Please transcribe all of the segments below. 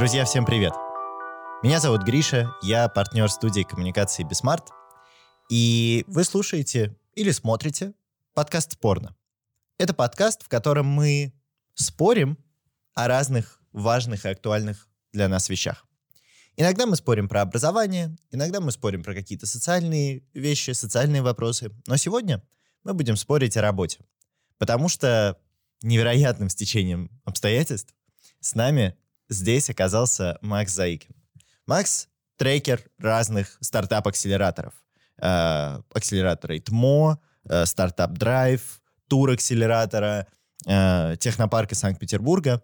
Друзья, всем привет! Меня зовут Гриша, я партнер студии коммуникации Бисмарт, и вы слушаете или смотрите подкаст «Спорно». Это подкаст, в котором мы спорим о разных важных и актуальных для нас вещах. Иногда мы спорим про образование, иногда мы спорим про какие-то социальные вещи, социальные вопросы, но сегодня мы будем спорить о работе, потому что невероятным стечением обстоятельств с нами здесь оказался Макс Заикин. Макс — трекер разных стартап-акселераторов. Э, акселератора ИТМО, э, стартап Драйв, тур акселератора, э, технопарка Санкт-Петербурга.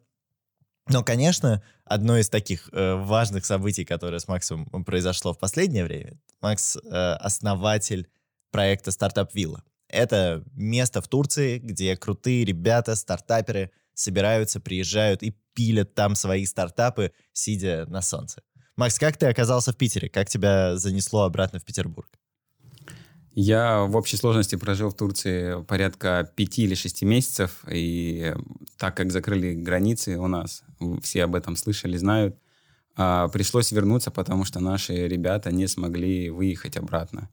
Но, конечно, одно из таких важных событий, которое с Максом произошло в последнее время, Макс основатель проекта «Стартап Вилла». Это место в Турции, где крутые ребята, стартаперы собираются, приезжают и пилят там свои стартапы, сидя на солнце. Макс, как ты оказался в Питере? Как тебя занесло обратно в Петербург? Я в общей сложности прожил в Турции порядка пяти или шести месяцев, и так как закрыли границы у нас, все об этом слышали, знают, а, пришлось вернуться, потому что наши ребята не смогли выехать обратно.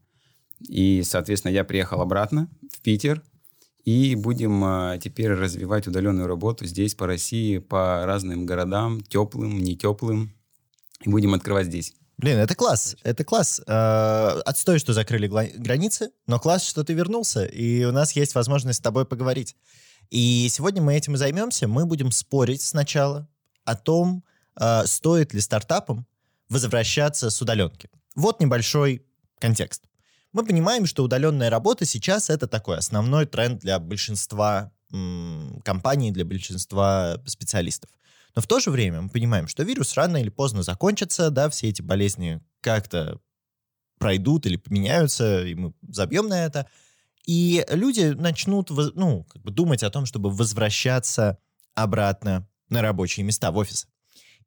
И, соответственно, я приехал обратно в Питер, и будем а, теперь развивать удаленную работу здесь, по России, по разным городам, теплым, не теплым. И будем открывать здесь. Блин, это класс, это класс. Э, отстой, что закрыли границы, но класс, что ты вернулся, и у нас есть возможность с тобой поговорить. И сегодня мы этим и займемся. Мы будем спорить сначала о том, э, стоит ли стартапам возвращаться с удаленки. Вот небольшой контекст мы понимаем, что удаленная работа сейчас это такой основной тренд для большинства м, компаний, для большинства специалистов. Но в то же время мы понимаем, что вирус рано или поздно закончится, да, все эти болезни как-то пройдут или поменяются, и мы забьем на это. И люди начнут ну, как бы думать о том, чтобы возвращаться обратно на рабочие места в офисы.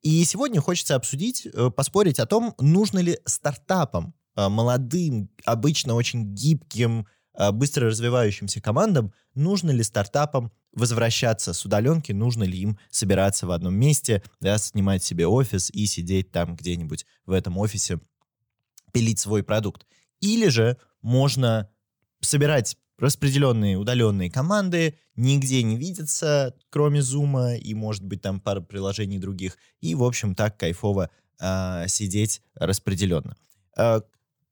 И сегодня хочется обсудить, э, поспорить о том, нужно ли стартапам молодым, обычно очень гибким, э, быстро развивающимся командам, нужно ли стартапам возвращаться с удаленки, нужно ли им собираться в одном месте, да, снимать себе офис и сидеть там где-нибудь в этом офисе, пилить свой продукт. Или же можно собирать распределенные удаленные команды, нигде не видятся, кроме Зума и, может быть, там пара приложений других, и, в общем, так кайфово э, сидеть распределенно. Э,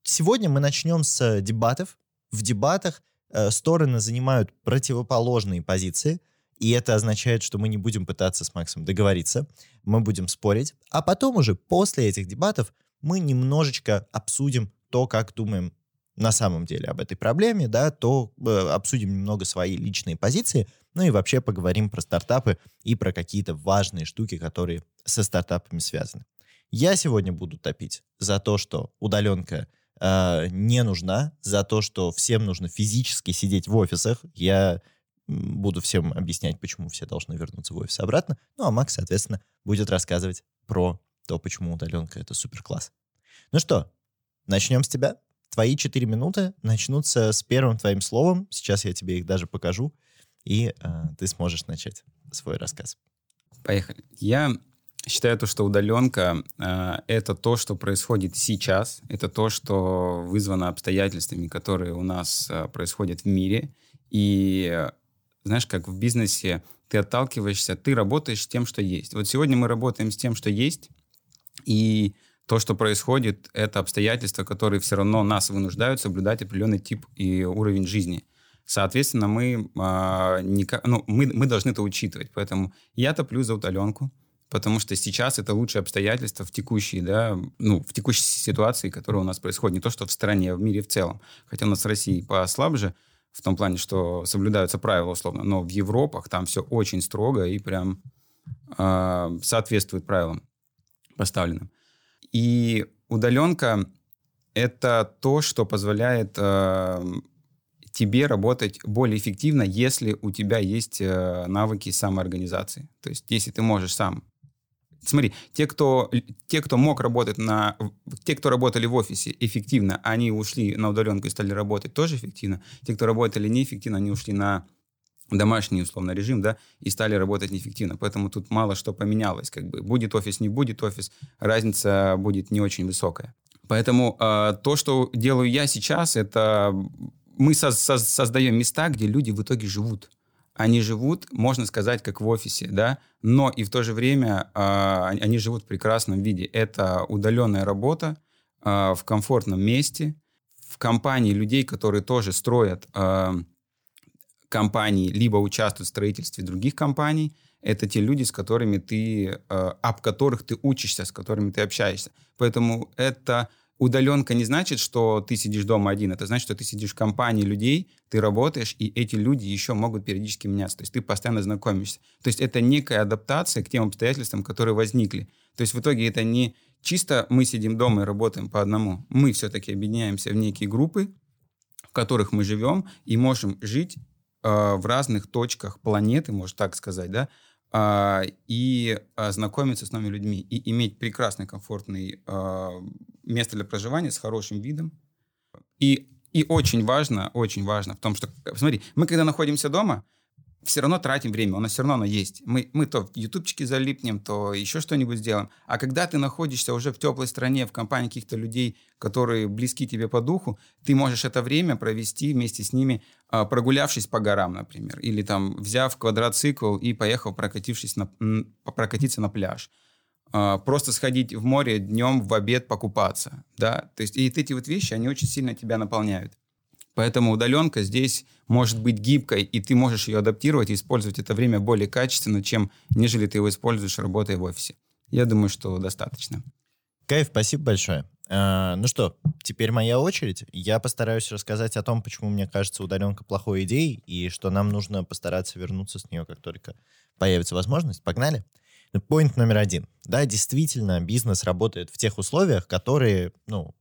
Сегодня мы начнем с дебатов. В дебатах э, стороны занимают противоположные позиции, и это означает, что мы не будем пытаться с Максом договориться, мы будем спорить, а потом уже после этих дебатов мы немножечко обсудим то, как думаем на самом деле об этой проблеме, да, то э, обсудим немного свои личные позиции, ну и вообще поговорим про стартапы и про какие-то важные штуки, которые со стартапами связаны. Я сегодня буду топить за то, что удаленка э, не нужна, за то, что всем нужно физически сидеть в офисах. Я буду всем объяснять, почему все должны вернуться в офис обратно. Ну, а Макс, соответственно, будет рассказывать про то, почему удаленка — это супер класс. Ну что, начнем с тебя. Твои четыре минуты начнутся с первым твоим словом. Сейчас я тебе их даже покажу, и э, ты сможешь начать свой рассказ. Поехали. Я считаю то, что удаленка э, это то, что происходит сейчас, это то, что вызвано обстоятельствами, которые у нас э, происходят в мире. И э, знаешь, как в бизнесе ты отталкиваешься, ты работаешь с тем, что есть. Вот сегодня мы работаем с тем, что есть, и то, что происходит, это обстоятельства, которые все равно нас вынуждают соблюдать определенный тип и уровень жизни. Соответственно, мы, э, не, ну, мы, мы должны это учитывать. Поэтому я топлю за удаленку потому что сейчас это лучшие обстоятельства в текущей, да, ну, в текущей ситуации, которая у нас происходит. Не то, что в стране, а в мире в целом. Хотя у нас в России послабже, в том плане, что соблюдаются правила условно, но в Европах там все очень строго и прям э, соответствует правилам поставленным. И удаленка — это то, что позволяет э, тебе работать более эффективно, если у тебя есть э, навыки самоорганизации. То есть если ты можешь сам смотри, те, кто, те, кто мог работать на... Те, кто работали в офисе эффективно, они ушли на удаленку и стали работать тоже эффективно. Те, кто работали неэффективно, они ушли на домашний, условно, режим, да, и стали работать неэффективно. Поэтому тут мало что поменялось. Как бы будет офис, не будет офис, разница будет не очень высокая. Поэтому э, то, что делаю я сейчас, это мы со- со- создаем места, где люди в итоге живут. Они живут, можно сказать, как в офисе, да, но и в то же время э, они живут в прекрасном виде. Это удаленная работа э, в комфортном месте, в компании людей, которые тоже строят э, компании, либо участвуют в строительстве других компаний. Это те люди, с которыми ты, э, об которых ты учишься, с которыми ты общаешься. Поэтому это удаленка не значит, что ты сидишь дома один. Это значит, что ты сидишь в компании людей, ты работаешь, и эти люди еще могут периодически меняться. То есть ты постоянно знакомишься. То есть это некая адаптация к тем обстоятельствам, которые возникли. То есть в итоге это не чисто мы сидим дома и работаем по одному. Мы все-таки объединяемся в некие группы, в которых мы живем и можем жить э, в разных точках планеты, можно так сказать, да, и а, знакомиться с новыми людьми, и иметь прекрасный, комфортный а, место для проживания с хорошим видом. И, и очень важно, очень важно в том, что, смотри, мы когда находимся дома, все равно тратим время, у нас все равно оно есть. Мы, мы то в ютубчике залипнем, то еще что-нибудь сделаем. А когда ты находишься уже в теплой стране, в компании каких-то людей, которые близки тебе по духу, ты можешь это время провести вместе с ними, а, прогулявшись по горам, например, или там взяв квадроцикл и поехав прокатившись на, прокатиться на пляж. А, просто сходить в море днем в обед покупаться, да, то есть и эти вот вещи, они очень сильно тебя наполняют. Поэтому удаленка здесь может быть гибкой, и ты можешь ее адаптировать и использовать это время более качественно, чем нежели ты его используешь, работая в офисе. Я думаю, что достаточно. Кайф, спасибо большое. А, ну что, теперь моя очередь. Я постараюсь рассказать о том, почему мне кажется удаленка плохой идеей, и что нам нужно постараться вернуться с нее, как только появится возможность. Погнали? Поинт номер один. Да, действительно, бизнес работает в тех условиях, которые, ну,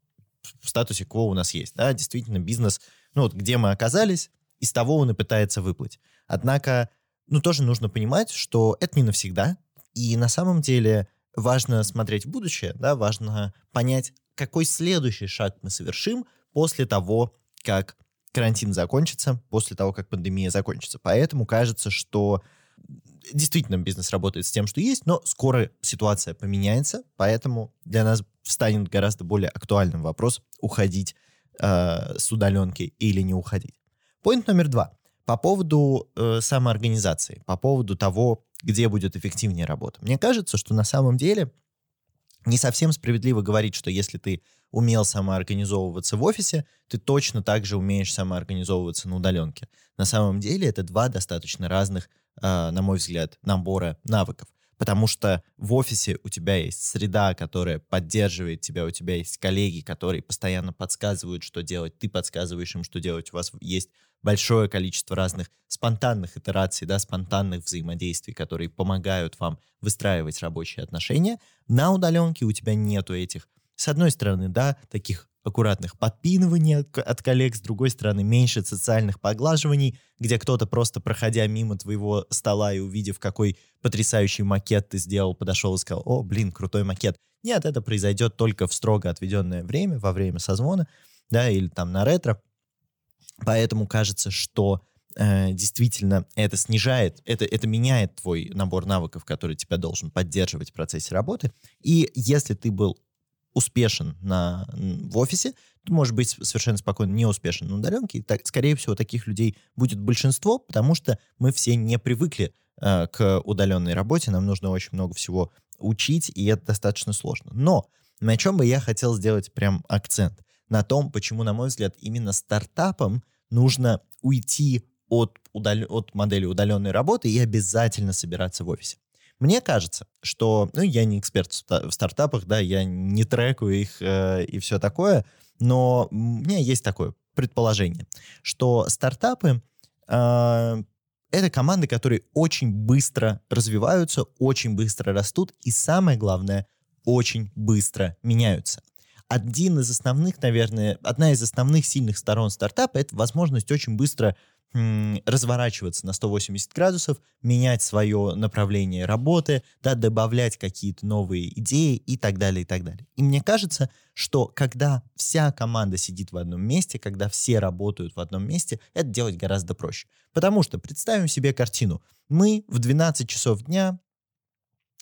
в статусе кво у нас есть. Да, действительно, бизнес ну вот где мы оказались, из того он и пытается выплыть. Однако, ну тоже нужно понимать, что это не навсегда, и на самом деле важно смотреть в будущее, да, важно понять, какой следующий шаг мы совершим после того, как карантин закончится, после того, как пандемия закончится. Поэтому кажется, что действительно бизнес работает с тем, что есть, но скоро ситуация поменяется, поэтому для нас станет гораздо более актуальным вопрос уходить э, с удаленки или не уходить. Поинт номер два. По поводу э, самоорганизации, по поводу того, где будет эффективнее работа. Мне кажется, что на самом деле не совсем справедливо говорить, что если ты умел самоорганизовываться в офисе, ты точно так же умеешь самоорганизовываться на удаленке. На самом деле это два достаточно разных, э, на мой взгляд, набора навыков потому что в офисе у тебя есть среда, которая поддерживает тебя, у тебя есть коллеги, которые постоянно подсказывают, что делать, ты подсказываешь им, что делать, у вас есть большое количество разных спонтанных итераций, да, спонтанных взаимодействий, которые помогают вам выстраивать рабочие отношения. На удаленке у тебя нету этих, с одной стороны, да, таких аккуратных подпинываний от, коллег, с другой стороны, меньше социальных поглаживаний, где кто-то просто, проходя мимо твоего стола и увидев, какой потрясающий макет ты сделал, подошел и сказал, о, блин, крутой макет. Нет, это произойдет только в строго отведенное время, во время созвона, да, или там на ретро. Поэтому кажется, что э, действительно это снижает, это, это меняет твой набор навыков, который тебя должен поддерживать в процессе работы. И если ты был успешен на, в офисе, ты можешь быть совершенно спокойно не успешен на удаленке. И так, скорее всего, таких людей будет большинство, потому что мы все не привыкли э, к удаленной работе, нам нужно очень много всего учить, и это достаточно сложно. Но на чем бы я хотел сделать прям акцент? На том, почему, на мой взгляд, именно стартапам нужно уйти от, удал... от модели удаленной работы и обязательно собираться в офисе. Мне кажется, что, ну, я не эксперт в стартапах, да, я не трекаю их э, и все такое, но у меня есть такое предположение, что стартапы э, это команды, которые очень быстро развиваются, очень быстро растут и, самое главное, очень быстро меняются. Один из основных, наверное, одна из основных сильных сторон стартапа — это возможность очень быстро разворачиваться на 180 градусов, менять свое направление работы, да, добавлять какие-то новые идеи и так далее, и так далее. И мне кажется, что когда вся команда сидит в одном месте, когда все работают в одном месте, это делать гораздо проще. Потому что представим себе картину. Мы в 12 часов дня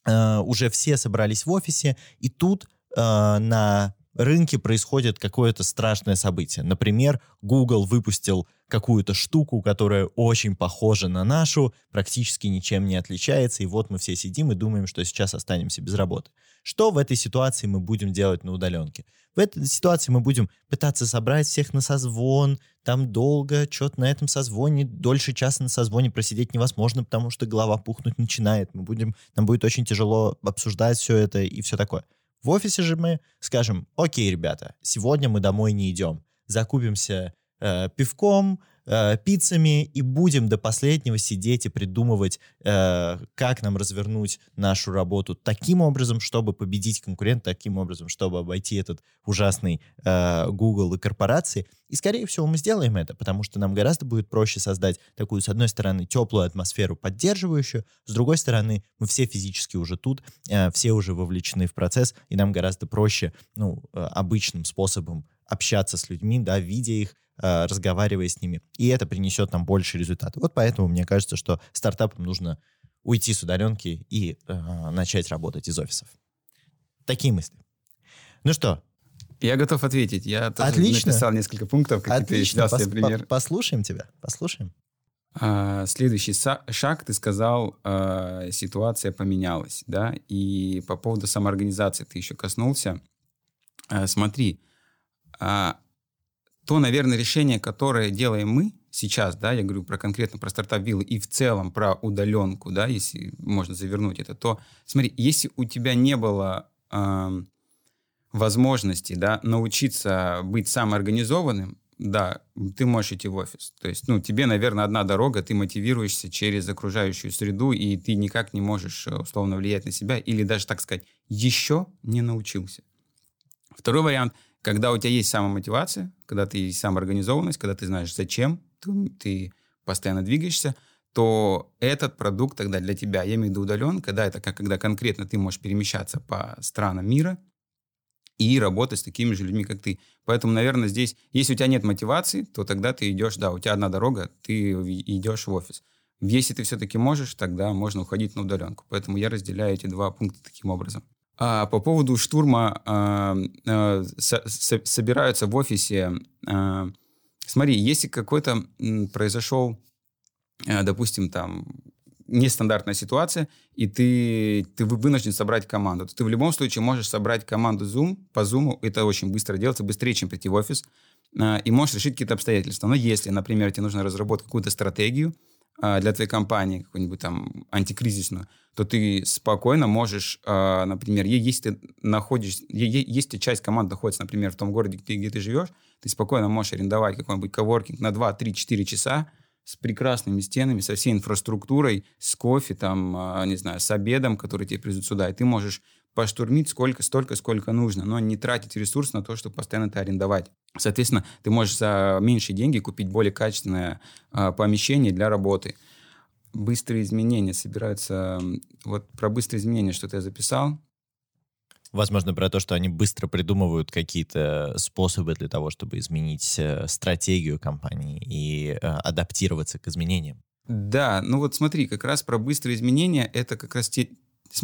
э, уже все собрались в офисе, и тут э, на рынке происходит какое-то страшное событие. Например, Google выпустил какую-то штуку, которая очень похожа на нашу, практически ничем не отличается, и вот мы все сидим и думаем, что сейчас останемся без работы. Что в этой ситуации мы будем делать на удаленке? В этой ситуации мы будем пытаться собрать всех на созвон, там долго, что-то на этом созвоне, дольше часа на созвоне просидеть невозможно, потому что голова пухнуть начинает. Мы будем, нам будет очень тяжело обсуждать все это и все такое. В офисе же мы скажем, окей, ребята, сегодня мы домой не идем, закупимся э, пивком, э, пиццами и будем до последнего сидеть и придумывать, э, как нам развернуть нашу работу таким образом, чтобы победить конкурента, таким образом, чтобы обойти этот ужасный э, Google и корпорации. И, скорее всего, мы сделаем это, потому что нам гораздо будет проще создать такую, с одной стороны, теплую атмосферу, поддерживающую, с другой стороны, мы все физически уже тут, э, все уже вовлечены в процесс, и нам гораздо проще, ну, э, обычным способом общаться с людьми, да, видя их, Э, разговаривая с ними. И это принесет нам больше результата. Вот поэтому мне кажется, что стартапам нужно уйти с удаленки и э, начать работать из офисов. Такие мысли. Ну что? Я готов ответить. Я тоже Отлично. написал несколько пунктов, Отлично. Пос- пример. Послушаем тебя. Послушаем. А, следующий шаг, ты сказал, а, ситуация поменялась, да, и по поводу самоорганизации ты еще коснулся. А, смотри, а, то, наверное, решение, которое делаем мы сейчас, да, я говорю про конкретно про стартап виллы и в целом про удаленку, да, если можно завернуть это, то смотри, если у тебя не было э, возможности, да, научиться быть самоорганизованным, да, ты можешь идти в офис. То есть, ну, тебе, наверное, одна дорога, ты мотивируешься через окружающую среду, и ты никак не можешь э, условно влиять на себя, или даже, так сказать, еще не научился. Второй вариант – когда у тебя есть самомотивация, когда ты есть самоорганизованность, когда ты знаешь, зачем ты, ты постоянно двигаешься, то этот продукт тогда для тебя, я имею в виду удаленка, да, это как когда конкретно ты можешь перемещаться по странам мира и работать с такими же людьми, как ты. Поэтому, наверное, здесь, если у тебя нет мотивации, то тогда ты идешь, да, у тебя одна дорога, ты идешь в офис. Если ты все-таки можешь, тогда можно уходить на удаленку. Поэтому я разделяю эти два пункта таким образом. А, по поводу штурма а, а, со, со, собираются в офисе. А, смотри, если какой-то произошел, а, допустим, там нестандартная ситуация, и ты, ты вынужден собрать команду, то ты в любом случае можешь собрать команду Zoom по Zoom. Это очень быстро делается, быстрее, чем прийти в офис. А, и можешь решить какие-то обстоятельства. Но если, например, тебе нужно разработать какую-то стратегию, для твоей компании, какую-нибудь там антикризисную, то ты спокойно можешь, а, например, если ты находишь, если часть команды находится, например, в том городе, где, где ты живешь, ты спокойно можешь арендовать какой-нибудь коворкинг на 2, 3, 4 часа с прекрасными стенами, со всей инфраструктурой, с кофе, там, а, не знаю, с обедом, который тебе привезут сюда, и ты можешь поштурмить сколько, столько, сколько нужно, но не тратить ресурс на то, чтобы постоянно это арендовать. Соответственно, ты можешь за меньшие деньги купить более качественное э, помещение для работы. Быстрые изменения собираются... Вот про быстрые изменения что-то я записал. Возможно, про то, что они быстро придумывают какие-то способы для того, чтобы изменить э, стратегию компании и э, адаптироваться к изменениям. Да, ну вот смотри, как раз про быстрые изменения это как раз те,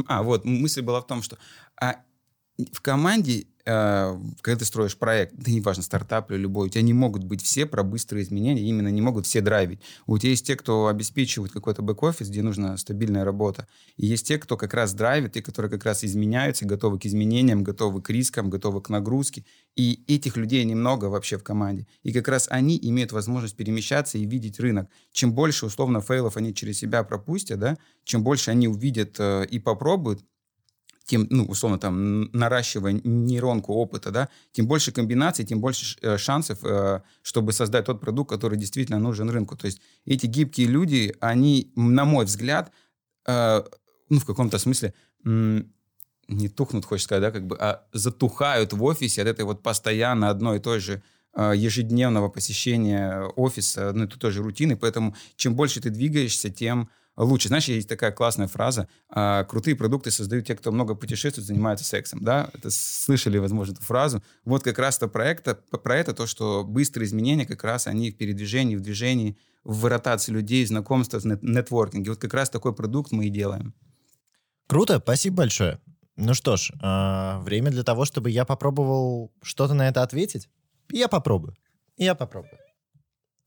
а, вот, мысль была в том, что а в команде Э, когда ты строишь проект, да неважно, стартап или любой, у тебя не могут быть все про быстрые изменения, именно не могут все драйвить. У тебя есть те, кто обеспечивает какой-то бэк-офис, где нужна стабильная работа, и есть те, кто как раз драйвит, и которые как раз изменяются, готовы к изменениям, готовы к рискам, готовы к нагрузке. И этих людей немного вообще в команде. И как раз они имеют возможность перемещаться и видеть рынок. Чем больше, условно, фейлов они через себя пропустят, да, чем больше они увидят э, и попробуют, тем, ну, условно, там, наращивая нейронку опыта, да, тем больше комбинаций, тем больше э, шансов, э, чтобы создать тот продукт, который действительно нужен рынку. То есть эти гибкие люди, они, на мой взгляд, э, ну, в каком-то смысле, не тухнут, хочешь сказать, да, как бы, а затухают в офисе от этой вот постоянно одной и той же ежедневного посещения офиса, одной и той же рутины. Поэтому чем больше ты двигаешься, тем лучше. Знаешь, есть такая классная фраза, а, крутые продукты создают те, кто много путешествует, занимается сексом, да? Это слышали, возможно, эту фразу. Вот как раз-то про это, про это то, что быстрые изменения, как раз они в передвижении, в движении, в ротации людей, знакомства, в нетворкинге. Вот как раз такой продукт мы и делаем. Круто, спасибо большое. Ну что ж, э, время для того, чтобы я попробовал что-то на это ответить. Я попробую. Я попробую.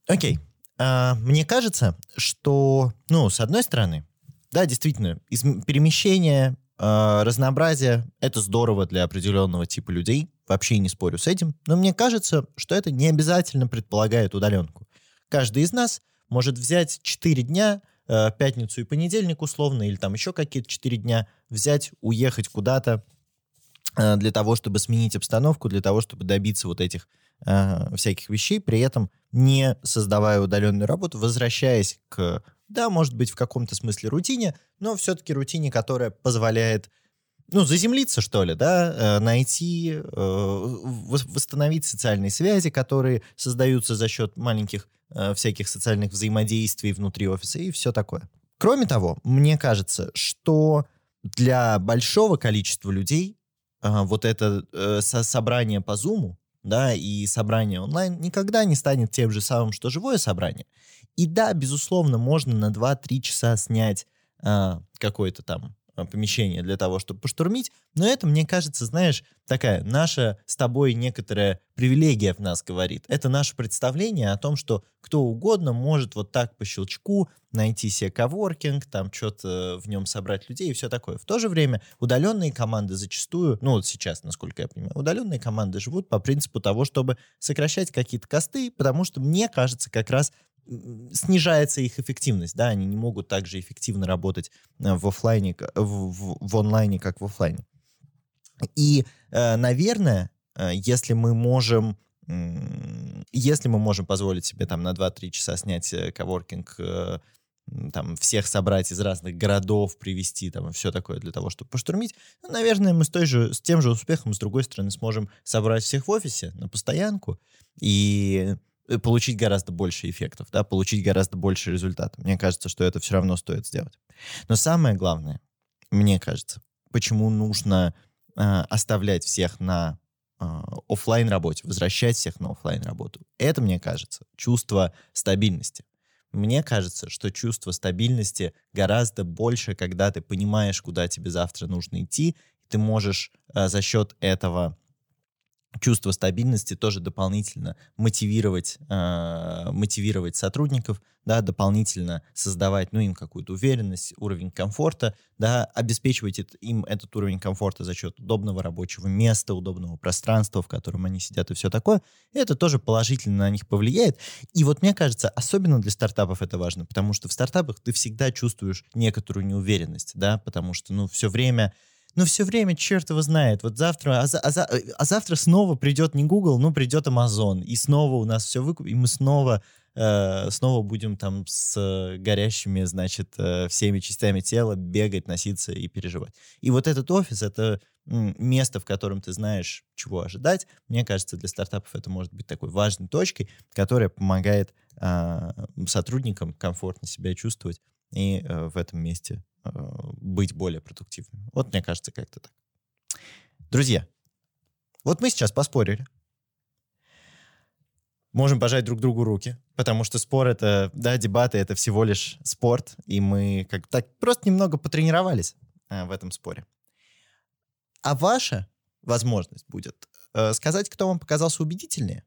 Окей. Э, мне кажется, что, ну, с одной стороны, да, действительно, из, перемещение, э, разнообразие — это здорово для определенного типа людей. Вообще не спорю с этим. Но мне кажется, что это не обязательно предполагает удаленку. Каждый из нас может взять 4 дня, э, пятницу и понедельник условно, или там еще какие-то 4 дня, взять, уехать куда-то для того, чтобы сменить обстановку, для того, чтобы добиться вот этих всяких вещей, при этом не создавая удаленную работу, возвращаясь к, да, может быть, в каком-то смысле рутине, но все-таки рутине, которая позволяет ну, заземлиться, что ли, да, э, найти, э, восстановить социальные связи, которые создаются за счет маленьких э, всяких социальных взаимодействий внутри офиса и все такое. Кроме того, мне кажется, что для большого количества людей вот это собрание по Zoom, да, и собрание онлайн никогда не станет тем же самым, что живое собрание. И да, безусловно, можно на 2-3 часа снять какой-то там помещение для того, чтобы поштурмить. Но это, мне кажется, знаешь, такая наша с тобой некоторая привилегия в нас говорит. Это наше представление о том, что кто угодно может вот так по щелчку найти себе коворкинг, там что-то в нем собрать людей и все такое. В то же время удаленные команды зачастую, ну вот сейчас, насколько я понимаю, удаленные команды живут по принципу того, чтобы сокращать какие-то косты, потому что мне кажется, как раз снижается их эффективность, да, они не могут так же эффективно работать э, в офлайне, в, в, в онлайне, как в офлайне. И, э, наверное, э, если мы можем если мы можем позволить себе там на 2-3 часа снять коворкинг, там всех собрать из разных городов, привести там все такое для того, чтобы поштурмить, ну, наверное, мы с, той же, с тем же успехом, с другой стороны, сможем собрать всех в офисе на постоянку и получить гораздо больше эффектов, да, получить гораздо больше результатов. Мне кажется, что это все равно стоит сделать. Но самое главное, мне кажется, почему нужно э, оставлять всех на э, офлайн работе, возвращать всех на офлайн работу. Это, мне кажется, чувство стабильности. Мне кажется, что чувство стабильности гораздо больше, когда ты понимаешь, куда тебе завтра нужно идти, и ты можешь э, за счет этого чувство стабильности тоже дополнительно мотивировать, э, мотивировать сотрудников, да, дополнительно создавать, ну, им какую-то уверенность, уровень комфорта, да, обеспечивать им этот уровень комфорта за счет удобного рабочего места, удобного пространства, в котором они сидят и все такое. Это тоже положительно на них повлияет. И вот мне кажется, особенно для стартапов это важно, потому что в стартапах ты всегда чувствуешь некоторую неуверенность, да, потому что, ну, все время но все время черт его знает. Вот завтра, а, а, а завтра снова придет не Google, но придет Amazon, и снова у нас все выкупит, и мы снова э, снова будем там с горящими, значит, э, всеми частями тела бегать, носиться и переживать. И вот этот офис — это место, в котором ты знаешь, чего ожидать. Мне кажется, для стартапов это может быть такой важной точкой, которая помогает э, сотрудникам комфортно себя чувствовать и э, в этом месте э, быть более продуктивным. Вот мне кажется, как-то так. Друзья, вот мы сейчас поспорили. Можем пожать друг другу руки, потому что спор это, да, дебаты это всего лишь спорт, и мы как так просто немного потренировались э, в этом споре. А ваша возможность будет э, сказать, кто вам показался убедительнее,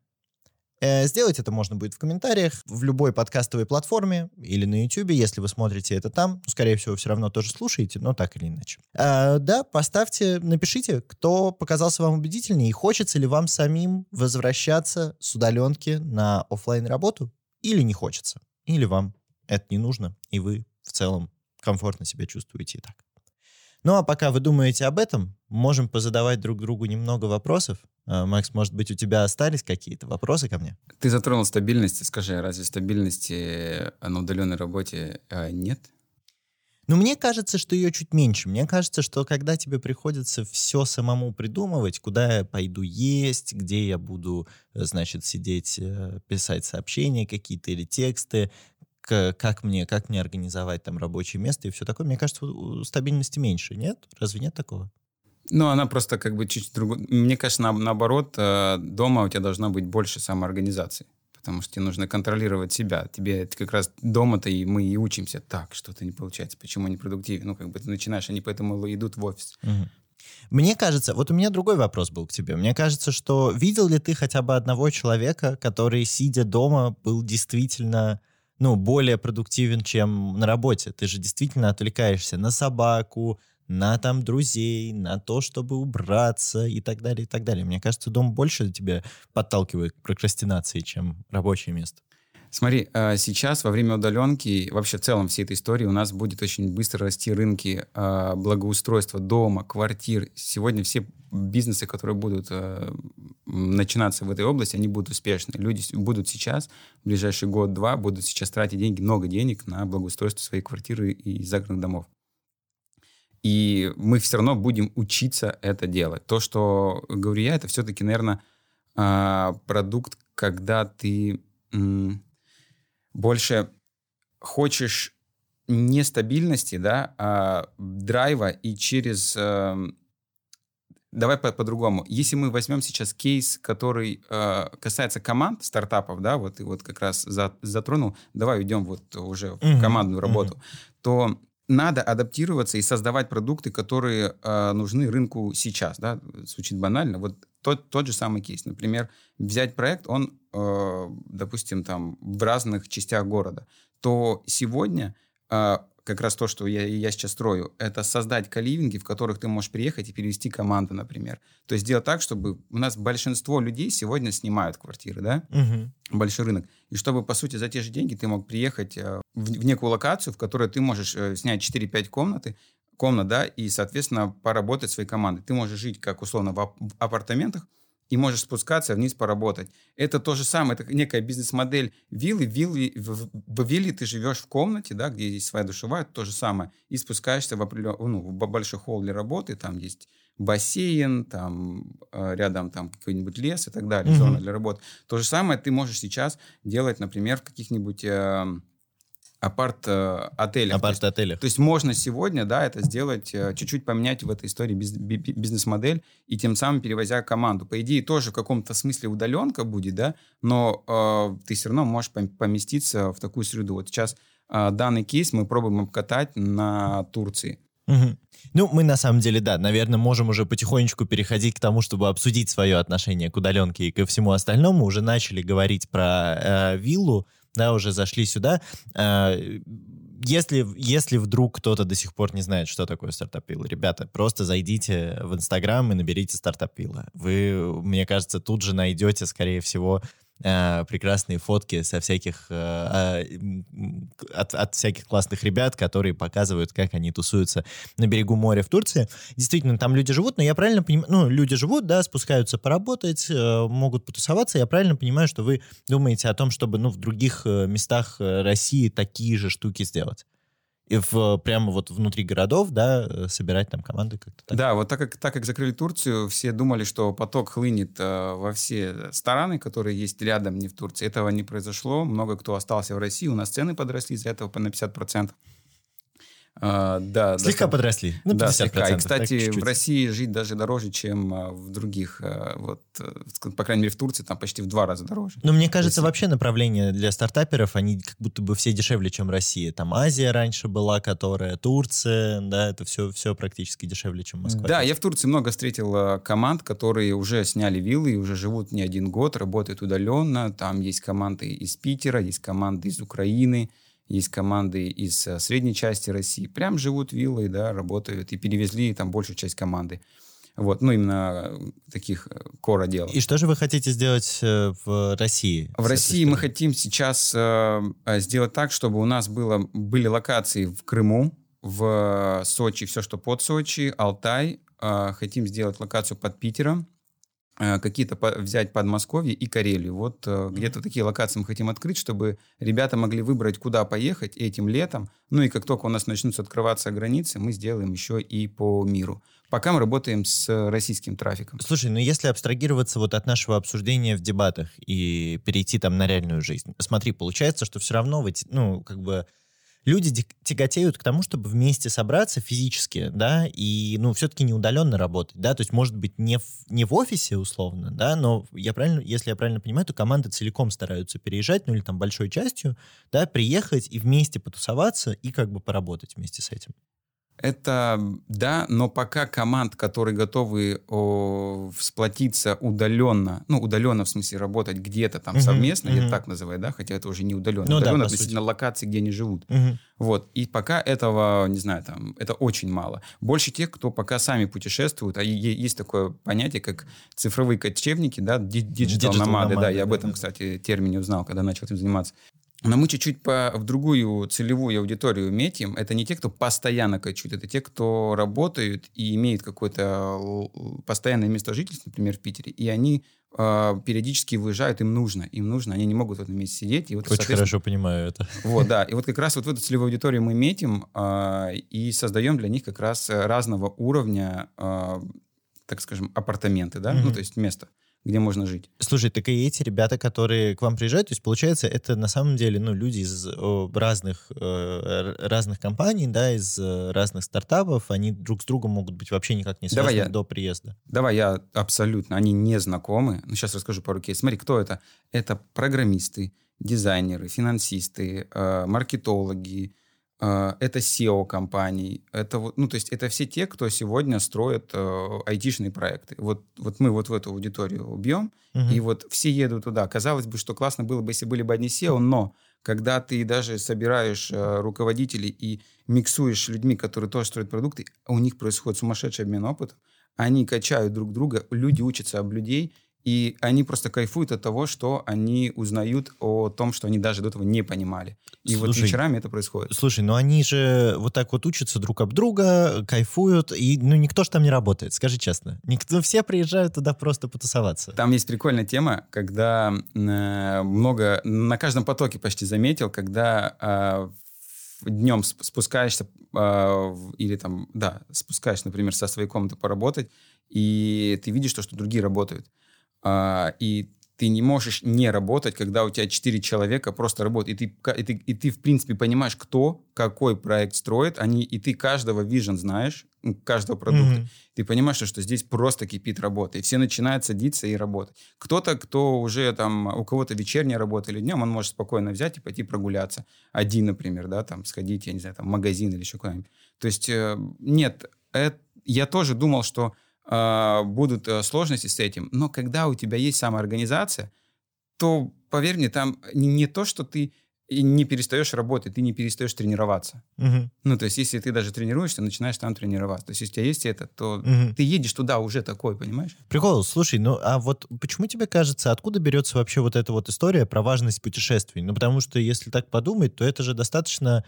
сделать это можно будет в комментариях, в любой подкастовой платформе или на YouTube, если вы смотрите это там. Скорее всего, все равно тоже слушаете, но так или иначе. А, да, поставьте, напишите, кто показался вам убедительнее и хочется ли вам самим возвращаться с удаленки на офлайн работу или не хочется, или вам это не нужно, и вы в целом комфортно себя чувствуете и так. Ну а пока вы думаете об этом, можем позадавать друг другу немного вопросов. А, Макс, может быть, у тебя остались какие-то вопросы ко мне? Ты затронул стабильность. Скажи, разве стабильности на удаленной работе а, нет? Ну, мне кажется, что ее чуть меньше. Мне кажется, что когда тебе приходится все самому придумывать, куда я пойду есть, где я буду, значит, сидеть, э, писать сообщения какие-то или тексты, как мне, как мне организовать там рабочее место и все такое, мне кажется, стабильности меньше, нет? Разве нет такого? Ну, она просто как бы чуть-чуть другой. Мне кажется, на, наоборот, э, дома у тебя должно быть больше самоорганизации потому что тебе нужно контролировать себя. Тебе как раз дома-то и мы и учимся. Так, что-то не получается, почему не продуктивен? Ну, как бы ты начинаешь, они поэтому идут в офис. Угу. Мне кажется, вот у меня другой вопрос был к тебе. Мне кажется, что видел ли ты хотя бы одного человека, который, сидя дома, был действительно ну, более продуктивен, чем на работе? Ты же действительно отвлекаешься на собаку, на там друзей, на то, чтобы убраться и так далее, и так далее. Мне кажется, дом больше тебя подталкивает к прокрастинации, чем рабочее место. Смотри, а, сейчас во время удаленки, вообще в целом всей этой истории у нас будет очень быстро расти рынки а, благоустройства дома, квартир. Сегодня все бизнесы, которые будут а, начинаться в этой области, они будут успешны. Люди будут сейчас, в ближайший год-два, будут сейчас тратить деньги, много денег на благоустройство своей квартиры и загородных домов. И мы все равно будем учиться это делать. То, что говорю я, это все-таки, наверное, а, продукт, когда ты больше хочешь не стабильности, да, а драйва и через... Эм, давай по- по-другому. Если мы возьмем сейчас кейс, который э, касается команд, стартапов, да, вот и вот как раз за, затронул, давай уйдем вот уже в командную работу, mm-hmm. то надо адаптироваться и создавать продукты, которые э, нужны рынку сейчас. Да? Звучит банально. Вот тот, тот же самый кейс. Например, взять проект, он, э, допустим, там в разных частях города, то сегодня э, как раз то, что я, я сейчас строю, это создать каливинги, в которых ты можешь приехать и перевести команду, например. То есть сделать так, чтобы у нас большинство людей сегодня снимают квартиры, да, угу. большой рынок. И чтобы, по сути, за те же деньги ты мог приехать э, в, в некую локацию, в которой ты можешь э, снять 4-5 комнаты, комнат, да, и, соответственно, поработать своей командой. Ты можешь жить, как условно, в апартаментах, и можешь спускаться вниз поработать. Это то же самое, это некая бизнес-модель виллы. виллы в, в вилле ты живешь в комнате, да, где есть своя душевая, то же самое, и спускаешься в, определен... ну, в большой холл для работы, там есть бассейн, там э, рядом там какой-нибудь лес и так далее, mm-hmm. зона для работы. То же самое ты можешь сейчас делать, например, в каких-нибудь... Э, апарт-отелях. Апарт-отелях. То, есть можно сегодня, да, это сделать, э, чуть-чуть поменять в этой истории бизнес-модель и тем самым перевозя команду. По идее, тоже в каком-то смысле удаленка будет, да, но э, ты все равно можешь поместиться в такую среду. Вот сейчас э, данный кейс мы пробуем обкатать на Турции. Угу. Ну, мы на самом деле, да, наверное, можем уже потихонечку переходить к тому, чтобы обсудить свое отношение к удаленке и ко всему остальному. Уже начали говорить про э, виллу да, уже зашли сюда. А, если, если вдруг кто-то до сих пор не знает, что такое стартап Вилла, ребята, просто зайдите в Инстаграм и наберите стартап Вилла. Вы, мне кажется, тут же найдете, скорее всего, прекрасные фотки со всяких э, от, от всяких классных ребят, которые показывают, как они тусуются на берегу моря в Турции. Действительно, там люди живут, но я правильно понимаю, ну, люди живут, да, спускаются поработать, э, могут потусоваться. Я правильно понимаю, что вы думаете о том, чтобы, ну, в других э, местах э, России такие же штуки сделать? И в, прямо вот внутри городов, да, э, собирать там команды как-то так. Да, вот так как, так как закрыли Турцию, все думали, что поток хлынет э, во все страны, которые есть рядом, не в Турции. Этого не произошло. Много кто остался в России. У нас цены подросли из-за этого на 50%. А, да, слегка да, подросли. Ну, да, слегка. И, кстати, в России жить даже дороже, чем а, в других, а, вот, э, по крайней мере, в Турции там почти в два раза дороже. Но мне кажется, вообще направления для стартаперов, они как будто бы все дешевле, чем Россия. Там Азия раньше была, которая, Турция, да, это все, все практически дешевле, чем Москва. Да, я в Турции много встретил команд, которые уже сняли виллы и уже живут не один год, работают удаленно. Там есть команды из Питера, есть команды из Украины, есть команды из э, средней части России, прям живут виллой, да, работают и перевезли там большую часть команды. Вот, ну, именно э, таких э, кора дел. И что же вы хотите сделать в России? В России мы хотим сейчас э, сделать так, чтобы у нас было, были локации в Крыму, в Сочи, все, что под Сочи, Алтай. Э, хотим сделать локацию под Питером. Э, какие-то по, взять Подмосковье и Карелию. Вот э, где-то такие локации мы хотим открыть, чтобы ребята могли выбрать, куда поехать этим летом. Ну и как только у нас начнутся открываться границы, мы сделаем еще и по миру. Пока мы работаем с российским трафиком. Слушай, ну если абстрагироваться вот от нашего обсуждения в дебатах и перейти там на реальную жизнь, смотри, получается, что все равно, ну, как бы люди тяготеют к тому, чтобы вместе собраться физически, да, и, ну, все-таки не удаленно работать, да, то есть, может быть, не в, не в офисе, условно, да, но я правильно, если я правильно понимаю, то команды целиком стараются переезжать, ну, или там большой частью, да, приехать и вместе потусоваться и как бы поработать вместе с этим. Это да, но пока команд, которые готовы о, сплотиться удаленно, ну, удаленно в смысле работать где-то там uh-huh, совместно, uh-huh. я так называю, да, хотя это уже не удаленно. Ну, удаленно да, относительно сути. локации, где они живут. Uh-huh. Вот. И пока этого, не знаю, там, это очень мало. Больше тех, кто пока сами путешествуют, а есть такое понятие, как цифровые кочевники, да, digital номады, да, я об этом, кстати, термине узнал, когда начал этим заниматься. Но мы чуть-чуть по, в другую целевую аудиторию метим. Это не те, кто постоянно кочуют, это те, кто работают и имеют какое-то постоянное место жительства, например, в Питере, и они э, периодически выезжают, им нужно, им нужно, они не могут в этом месте сидеть. И вот, Очень хорошо понимаю это. Вот, да. И вот как раз вот в эту целевую аудиторию мы метим э, и создаем для них как раз разного уровня, э, так скажем, апартаменты, да, mm-hmm. ну, то есть место где можно жить. Слушай, так и эти ребята, которые к вам приезжают, то есть получается, это на самом деле, ну, люди из разных, э, разных компаний, да, из э, разных стартапов, они друг с другом могут быть вообще никак не связаны давай я, до приезда. Давай я абсолютно, они не знакомы. Ну, сейчас расскажу пару кейсов. Смотри, кто это? Это программисты, дизайнеры, финансисты, э, маркетологи, это SEO компаний, это вот, ну то есть это все те, кто сегодня строит э, айтишные проекты. Вот, вот мы вот в эту аудиторию убьем, угу. и вот все едут туда. Казалось бы, что классно было бы, если были бы одни SEO, но когда ты даже собираешь э, руководителей и миксуешь людьми, которые тоже строят продукты, у них происходит сумасшедший обмен опытом, они качают друг друга, люди учатся об людей, и они просто кайфуют от того, что они узнают о том, что они даже до этого не понимали. И слушай, вот вечерами это происходит. Слушай, ну они же вот так вот учатся друг об друга, кайфуют, и ну никто же там не работает, скажи честно. Никто, все приезжают туда просто потусоваться. Там есть прикольная тема, когда э, много, на каждом потоке почти заметил, когда э, днем спускаешься э, или там, да, спускаешься, например, со своей комнаты поработать, и ты видишь то, что другие работают. А, и ты не можешь не работать, когда у тебя четыре человека просто работают. И ты, и, ты, и ты, в принципе, понимаешь, кто какой проект строит, они, и ты каждого вижен знаешь, каждого продукта. Mm-hmm. Ты понимаешь, что, что здесь просто кипит работа. И все начинают садиться и работать. Кто-то, кто уже там, у кого-то вечерняя работа или днем, он может спокойно взять и пойти прогуляться. Один, например, да, там, сходить, я не знаю, там, в магазин или еще куда-нибудь. То есть, э, нет, это, я тоже думал, что будут э, сложности с этим. Но когда у тебя есть самоорганизация, то, поверь мне, там не, не то, что ты не перестаешь работать, ты не перестаешь тренироваться. Угу. Ну, то есть, если ты даже тренируешься, начинаешь там тренироваться. То есть, если у тебя есть это, то угу. ты едешь туда уже такой, понимаешь? Прикол, слушай, ну а вот почему тебе кажется, откуда берется вообще вот эта вот история про важность путешествий? Ну, потому что, если так подумать, то это же достаточно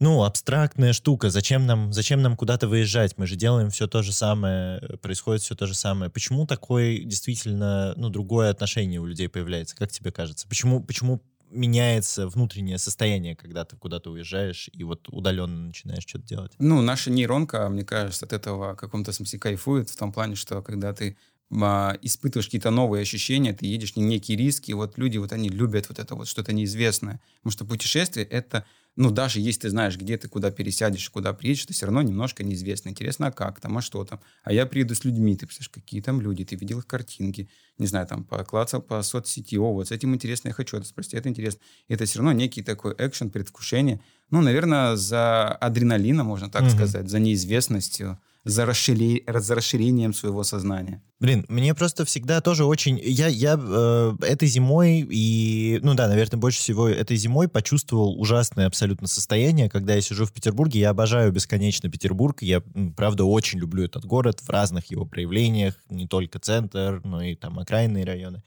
ну, абстрактная штука. Зачем нам, зачем нам куда-то выезжать? Мы же делаем все то же самое, происходит все то же самое. Почему такое действительно, ну, другое отношение у людей появляется? Как тебе кажется? Почему, почему меняется внутреннее состояние, когда ты куда-то уезжаешь и вот удаленно начинаешь что-то делать? Ну, наша нейронка, мне кажется, от этого в каком-то смысле кайфует, в том плане, что когда ты а, испытываешь какие-то новые ощущения, ты едешь на некие риски, вот люди, вот они любят вот это вот что-то неизвестное. Потому что путешествие — это ну, даже если ты знаешь, где ты, куда пересядешь, куда приедешь, ты все равно немножко неизвестно. Интересно, а как там, а что там. А я приеду с людьми, ты представляешь, какие там люди, ты видел их картинки, не знаю, там, поклацал по соцсети, о, вот с этим интересно, я хочу это спросить, это интересно. И это все равно некий такой экшен, предвкушение. Ну, наверное, за адреналином, можно так mm-hmm. сказать, за неизвестностью за, расшири... за расширением своего сознания. Блин, мне просто всегда тоже очень... Я, я э, этой зимой и... Ну да, наверное, больше всего этой зимой почувствовал ужасное абсолютно состояние, когда я сижу в Петербурге. Я обожаю бесконечно Петербург. Я, правда, очень люблю этот город в разных его проявлениях. Не только центр, но и там окраинные районы.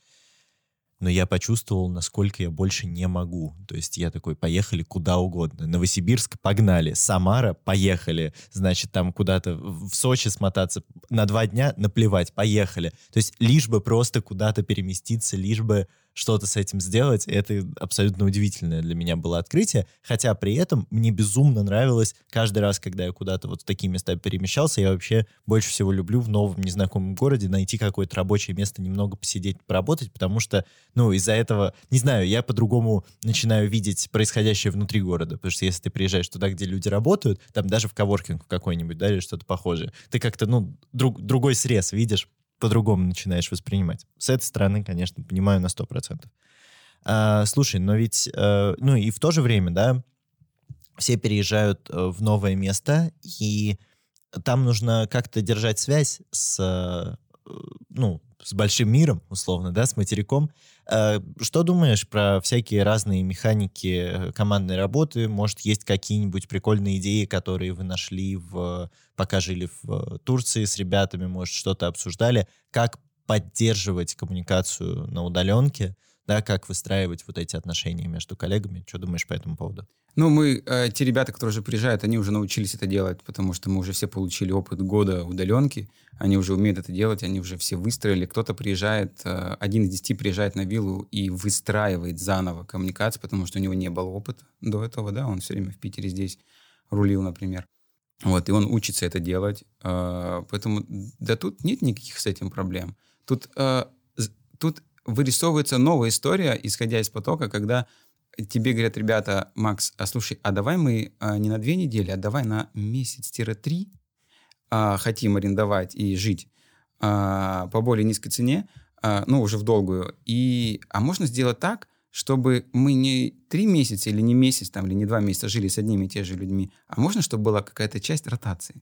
Но я почувствовал, насколько я больше не могу. То есть я такой, поехали куда угодно. Новосибирск, погнали. Самара, поехали. Значит, там куда-то в Сочи смотаться на два дня, наплевать, поехали. То есть лишь бы просто куда-то переместиться, лишь бы что-то с этим сделать. Это абсолютно удивительное для меня было открытие. Хотя при этом мне безумно нравилось каждый раз, когда я куда-то вот в такие места перемещался, я вообще больше всего люблю в новом незнакомом городе найти какое-то рабочее место, немного посидеть, поработать, потому что, ну, из-за этого, не знаю, я по-другому начинаю видеть происходящее внутри города, потому что если ты приезжаешь туда, где люди работают, там даже в коворкинг какой-нибудь, да, или что-то похожее, ты как-то, ну, друг, другой срез видишь, по-другому начинаешь воспринимать. С этой стороны, конечно, понимаю на 100%. А, слушай, но ведь, а, ну и в то же время, да, все переезжают э, в новое место, и там нужно как-то держать связь с, э, ну, с большим миром, условно, да, с материком. А, что думаешь про всякие разные механики командной работы? Может, есть какие-нибудь прикольные идеи, которые вы нашли, в, пока жили в Турции с ребятами, может, что-то обсуждали? Как поддерживать коммуникацию на удаленке? Да, как выстраивать вот эти отношения между коллегами. Что думаешь по этому поводу? Ну, мы, э, те ребята, которые уже приезжают, они уже научились это делать, потому что мы уже все получили опыт года удаленки, они уже умеют это делать, они уже все выстроили. Кто-то приезжает, э, один из десяти приезжает на виллу и выстраивает заново коммуникацию, потому что у него не было опыта до этого, да, он все время в Питере здесь рулил, например. Вот, и он учится это делать. Э, поэтому, да тут нет никаких с этим проблем. Тут, э, тут вырисовывается новая история, исходя из потока, когда тебе говорят, ребята, Макс, а слушай, а давай мы а, не на две недели, а давай на месяц-три а, хотим арендовать и жить а, по более низкой цене, ну, уже в долгую. И, а можно сделать так, чтобы мы не три месяца или не месяц там, или не два месяца жили с одними и теми же людьми, а можно, чтобы была какая-то часть ротации.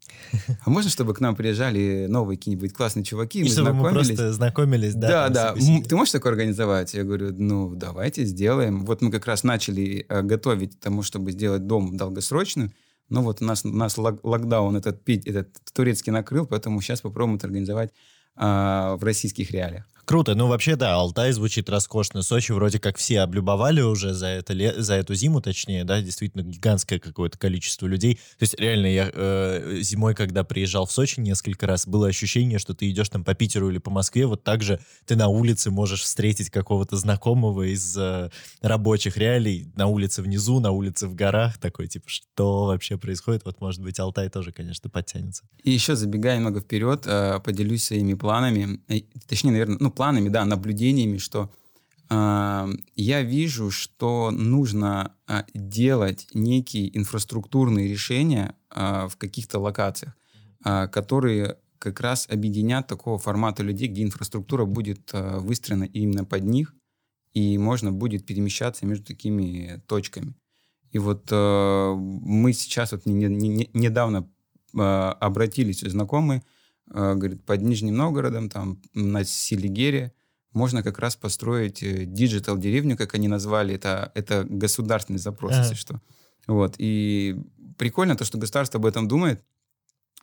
А можно, чтобы к нам приезжали новые какие-нибудь классные чуваки, и мы чтобы знакомились. мы просто знакомились, да? Да, да. Ты можешь такое организовать? Я говорю, ну, давайте сделаем. Вот мы как раз начали э, готовить к тому, чтобы сделать дом долгосрочным. Ну вот у нас, у нас локдаун этот, этот турецкий накрыл, поэтому сейчас попробуем это организовать а, в российских реалиях. Круто. Ну, вообще, да, Алтай звучит роскошно. Сочи вроде как все облюбовали уже за, это, за эту зиму, точнее, да, действительно гигантское какое-то количество людей. То есть, реально, я э, зимой, когда приезжал в Сочи несколько раз, было ощущение, что ты идешь там по Питеру или по Москве, вот так же ты на улице можешь встретить какого-то знакомого из э, рабочих реалий на улице внизу, на улице в горах, такой, типа, что вообще происходит? Вот, может быть, Алтай тоже, конечно, подтянется. И еще, забегая немного вперед, э, поделюсь своими планами, э, точнее, наверное, ну, планами, да, наблюдениями, что э, я вижу, что нужно э, делать некие инфраструктурные решения э, в каких-то локациях, э, которые как раз объединят такого формата людей, где инфраструктура будет э, выстроена именно под них, и можно будет перемещаться между такими точками. И вот э, мы сейчас вот не, не, не, недавно э, обратились знакомые, говорит, под Нижним Новгородом, там на Селигере, можно как раз построить digital деревню, как они назвали, это, это государственный запрос, если что. Вот, и прикольно то, что государство об этом думает,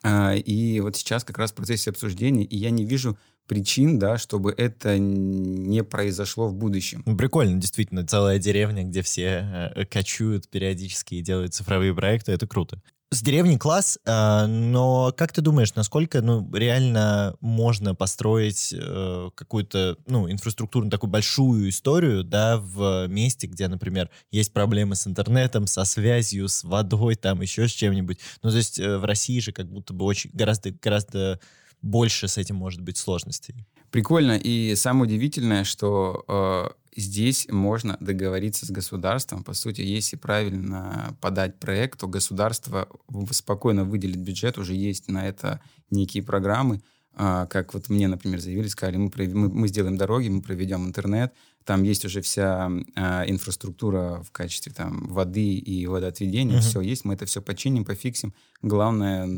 а, и вот сейчас как раз в процессе обсуждения, и я не вижу причин, да, чтобы это не произошло в будущем. Ну, прикольно, действительно, целая деревня, где все э, кочуют периодически и делают цифровые проекты, это круто с деревни класс, э, но как ты думаешь, насколько ну, реально можно построить э, какую-то ну, инфраструктурную такую большую историю да, в месте, где, например, есть проблемы с интернетом, со связью, с водой, там еще с чем-нибудь. Ну, то есть э, в России же как будто бы очень гораздо, гораздо больше с этим может быть сложностей. Прикольно. И самое удивительное, что э, здесь можно договориться с государством. По сути, если правильно подать проект, то государство спокойно выделит бюджет. Уже есть на это некие программы. Э, как вот мне, например, заявили, сказали, мы, мы, мы сделаем дороги, мы проведем интернет. Там есть уже вся э, инфраструктура в качестве там, воды и водоотведения. Mm-hmm. Все есть, мы это все починим, пофиксим. Главное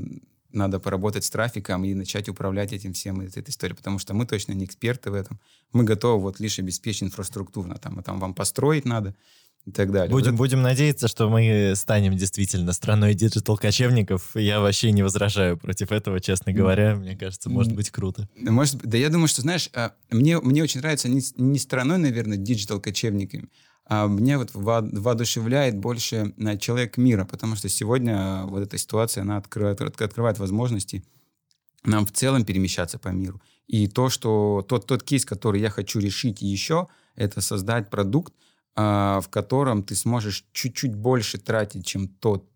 надо поработать с трафиком и начать управлять этим всем, этой, этой историей, потому что мы точно не эксперты в этом. Мы готовы вот лишь обеспечить инфраструктурно, там, там вам построить надо, и так далее. Будем, вот будем надеяться, что мы станем действительно страной диджитал-кочевников. Я вообще не возражаю против этого, честно говоря. Мне кажется, может быть круто. Может, да я думаю, что, знаешь, а, мне, мне очень нравится не, не страной, наверное, диджитал-кочевниками, а мне вот воодушевляет больше а, человек мира, потому что сегодня вот эта ситуация, она открывает, открывает возможности нам в целом перемещаться по миру. И то, что тот, тот кейс, который я хочу решить еще, это создать продукт, а, в котором ты сможешь чуть-чуть больше тратить, чем тот,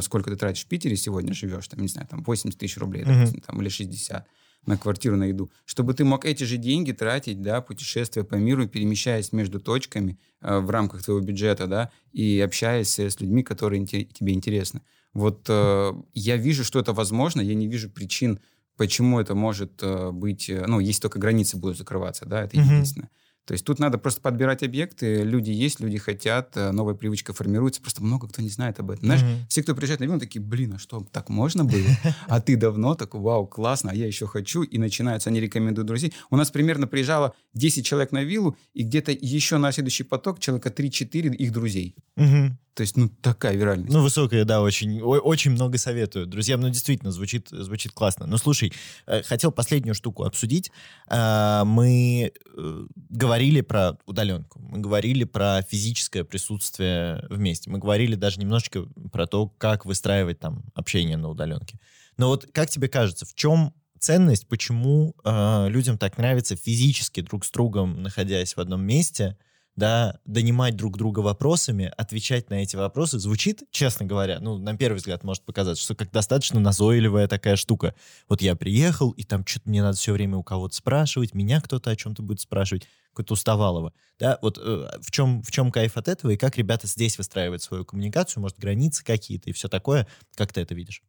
сколько ты тратишь в Питере сегодня живешь, там, не знаю, там 80 тысяч рублей, mm-hmm. допустим, там, или 60 на квартиру, на еду, чтобы ты мог эти же деньги тратить, да, путешествуя по миру, перемещаясь между точками э, в рамках твоего бюджета, да, и общаясь с людьми, которые тебе интересны. Вот э, я вижу, что это возможно, я не вижу причин, почему это может э, быть, э, ну, если только границы будут закрываться, да, это mm-hmm. единственное. То есть тут надо просто подбирать объекты, люди есть, люди хотят, э, новая привычка формируется, просто много кто не знает об этом. Знаешь, mm-hmm. все, кто приезжает на виллу, такие, блин, а что, так можно было? А ты давно, так, вау, классно, а я еще хочу, и начинаются, они рекомендуют друзей. У нас примерно приезжало 10 человек на виллу, и где-то еще на следующий поток человека 3-4 их друзей. Mm-hmm. То есть, ну, такая виральность. Ну, высокая, да, очень, очень много советую. Друзьям, ну, действительно, звучит, звучит классно. Ну, слушай, э, хотел последнюю штуку обсудить. Э, мы э, говорили про удаленку, мы говорили про физическое присутствие вместе, мы говорили даже немножечко про то, как выстраивать там общение на удаленке. Но вот как тебе кажется, в чем ценность, почему людям так нравится физически друг с другом, находясь в одном месте – да, донимать друг друга вопросами, отвечать на эти вопросы, звучит, честно говоря, ну, на первый взгляд может показаться, что как достаточно назойливая такая штука. Вот я приехал, и там что-то мне надо все время у кого-то спрашивать, меня кто-то о чем-то будет спрашивать, какой-то уставалого. Да, вот э, в, чем, в чем кайф от этого, и как ребята здесь выстраивают свою коммуникацию, может, границы какие-то и все такое, как ты это видишь?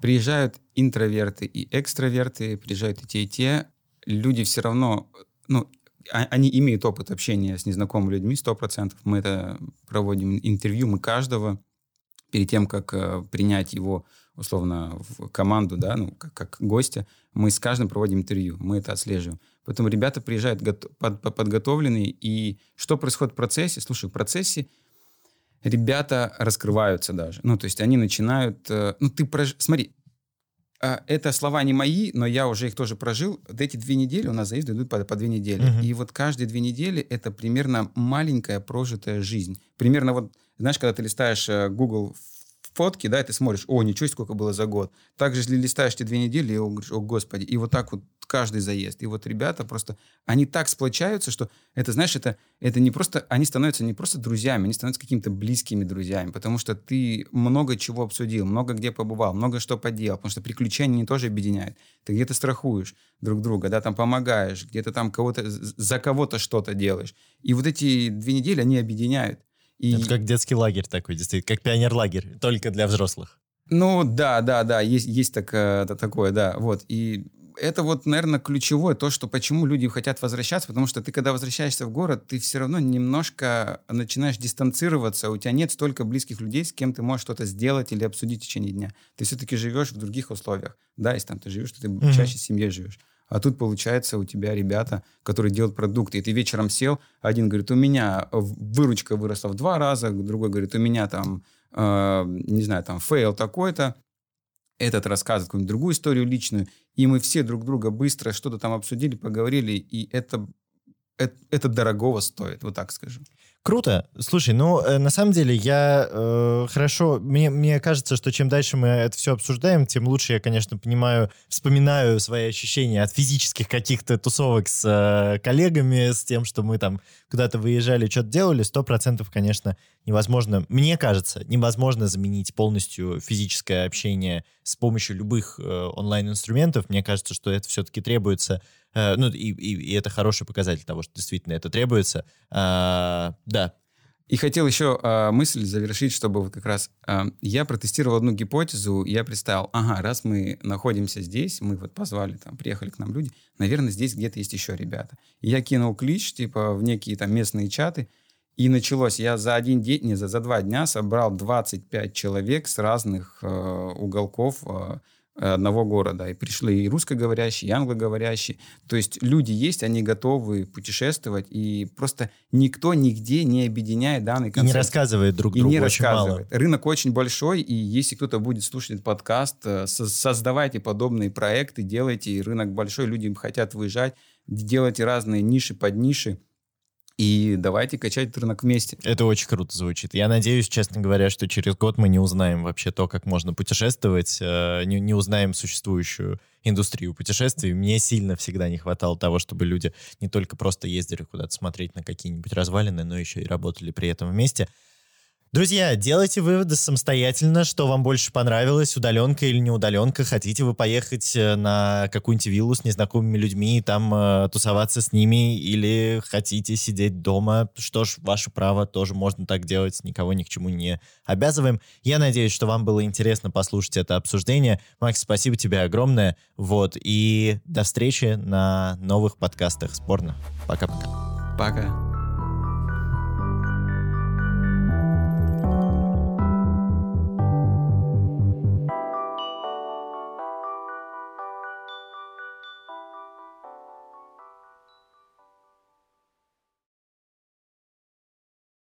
Приезжают интроверты и экстраверты, приезжают и те, и те. Люди все равно, ну, они имеют опыт общения с незнакомыми людьми, 100%. Мы это проводим интервью, мы каждого перед тем, как э, принять его условно в команду, да, ну, как, как гостя, мы с каждым проводим интервью, мы это отслеживаем. Потом ребята приезжают под, под, подготовленные, и что происходит в процессе? Слушай, в процессе ребята раскрываются даже. Ну, то есть они начинают... Э, ну, ты... Смотри, а, это слова не мои, но я уже их тоже прожил. Вот эти две недели у нас заезды идут по, по две недели. Uh-huh. И вот каждые две недели это примерно маленькая прожитая жизнь. Примерно вот, знаешь, когда ты листаешь э, Google фотки, да, и ты смотришь, о, ничего, сколько было за год. Также, если листаешь эти две недели, и говоришь, о, господи, и вот так вот каждый заезд. И вот ребята просто, они так сплочаются, что это, знаешь, это, это не просто, они становятся не просто друзьями, они становятся какими-то близкими друзьями, потому что ты много чего обсудил, много где побывал, много что поделал, потому что приключения не тоже объединяют. Ты где-то страхуешь друг друга, да, там помогаешь, где-то там кого-то, за кого-то что-то делаешь. И вот эти две недели, они объединяют. И... Это как детский лагерь такой, действительно, как пионер-лагерь, только для взрослых. Ну, да, да, да, есть, есть так, такое, да, вот. И это вот, наверное, ключевое, то, что почему люди хотят возвращаться, потому что ты, когда возвращаешься в город, ты все равно немножко начинаешь дистанцироваться, у тебя нет столько близких людей, с кем ты можешь что-то сделать или обсудить в течение дня. Ты все-таки живешь в других условиях. Да, если там ты живешь, то ты mm-hmm. чаще с семьей живешь. А тут, получается, у тебя ребята, которые делают продукты, и ты вечером сел, один говорит, у меня выручка выросла в два раза, другой говорит, у меня там, э, не знаю, там фейл такой-то, этот рассказывает какую-нибудь другую историю личную, и мы все друг друга быстро что-то там обсудили, поговорили, и это, это, это дорогого стоит, вот так скажу. Круто. Слушай, ну, э, на самом деле, я э, хорошо... Мне, мне кажется, что чем дальше мы это все обсуждаем, тем лучше я, конечно, понимаю, вспоминаю свои ощущения от физических каких-то тусовок с э, коллегами, с тем, что мы там куда-то выезжали, что-то делали. Сто процентов, конечно, невозможно... Мне кажется, невозможно заменить полностью физическое общение с помощью любых э, онлайн-инструментов. Мне кажется, что это все-таки требуется ну, и, и, и это хороший показатель того, что действительно это требуется. А, да. И хотел еще а, мысль завершить, чтобы вот как раз а, я протестировал одну гипотезу, я представил, ага, раз мы находимся здесь, мы вот позвали, там, приехали к нам люди, наверное, здесь где-то есть еще ребята. Я кинул клич, типа, в некие там местные чаты, и началось. Я за один день, не за, за два дня собрал 25 человек с разных э, уголков э, одного города. И пришли и русскоговорящие, и англоговорящие. То есть люди есть, они готовы путешествовать, и просто никто нигде не объединяет данный концепт. И не рассказывает друг другу и не очень рассказывает. мало. Рынок очень большой, и если кто-то будет слушать этот подкаст, э, создавайте подобные проекты, делайте. Рынок большой, люди хотят выезжать, делайте разные ниши под ниши и давайте качать рынок вместе. Это очень круто звучит. Я надеюсь, честно говоря, что через год мы не узнаем вообще то, как можно путешествовать, э, не, не узнаем существующую индустрию путешествий. Мне сильно всегда не хватало того, чтобы люди не только просто ездили куда-то смотреть на какие-нибудь развалины, но еще и работали при этом вместе. Друзья, делайте выводы самостоятельно, что вам больше понравилось, удаленка или не удаленка. Хотите вы поехать э, на какую-нибудь виллу с незнакомыми людьми и там э, тусоваться с ними, или хотите сидеть дома, что ж, ваше право, тоже можно так делать, никого ни к чему не обязываем. Я надеюсь, что вам было интересно послушать это обсуждение. Макс, спасибо тебе огромное. Вот, и до встречи на новых подкастах Спорно. Пока-пока. Пока. -пока. Пока.